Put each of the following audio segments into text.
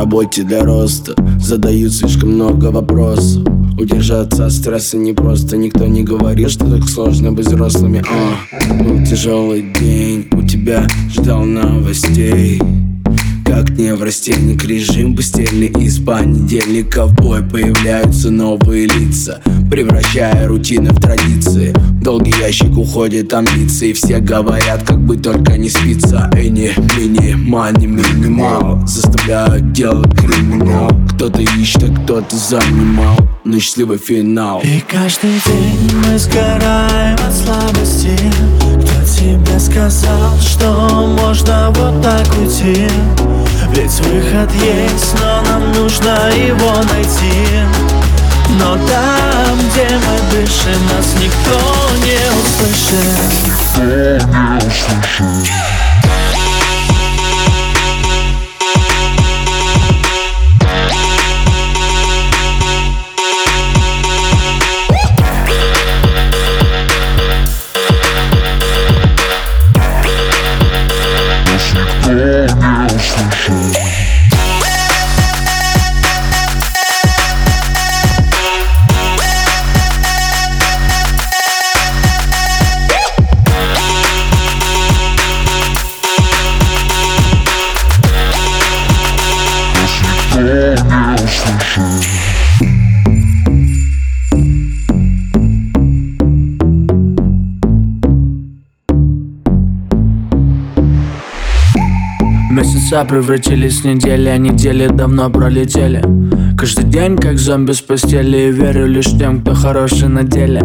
работе для роста. Задают слишком много вопросов. Удержаться от стресса непросто Никто не говорит, что так сложно быть взрослыми. А, Был тяжелый день, у тебя ждал новостей как неврастенник. Режим постельный Из понедельника. В бой появляются новые лица Превращая рутины в традиции. Долгий ящик уходит амбиции Все говорят, как бы только не спится. Эни, мини, мани, минимал. Заставляют делать криминал. Кто-то ищет, а кто-то занимал. Но счастливый финал. И каждый день мы сгораем от слабости. Кто тебе сказал, что можно вот так уйти? Ведь выход есть, но нам нужно его найти. Но там, где мы дышим, нас никто не услышит. Никто не услышит Месяца превратились в недели, а недели давно пролетели Каждый день как зомби с постели верю лишь тем, кто хороший на деле.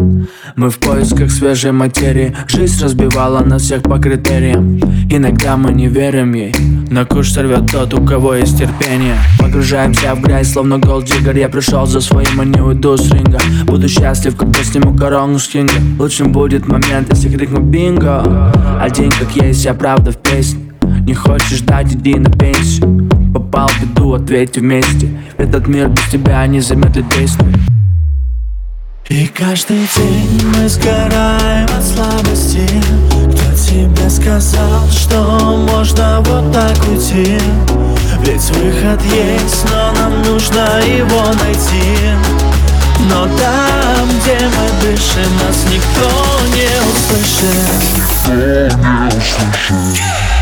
Мы в поисках свежей материи. Жизнь разбивала нас всех по критериям. Иногда мы не верим ей. На куш сорвет тот, у кого есть терпение. Погружаемся в грязь, словно голдиггер Я пришел за своим, а не уйду с ринга. Буду счастлив, когда сниму корону с Кинга Лучшим будет момент, если крикну бинго! Один как есть, я правда в песне не хочешь ждать, иди на пенсию Попал в беду, ответь вместе. Этот мир без тебя не замедлит действия и каждый день мы сгораем от слабости. Кто тебе сказал, что можно вот так уйти? Ведь выход есть, но нам нужно его найти. Но там, где мы дышим, нас никто не услышит. Никто не услышит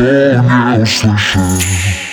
не услышит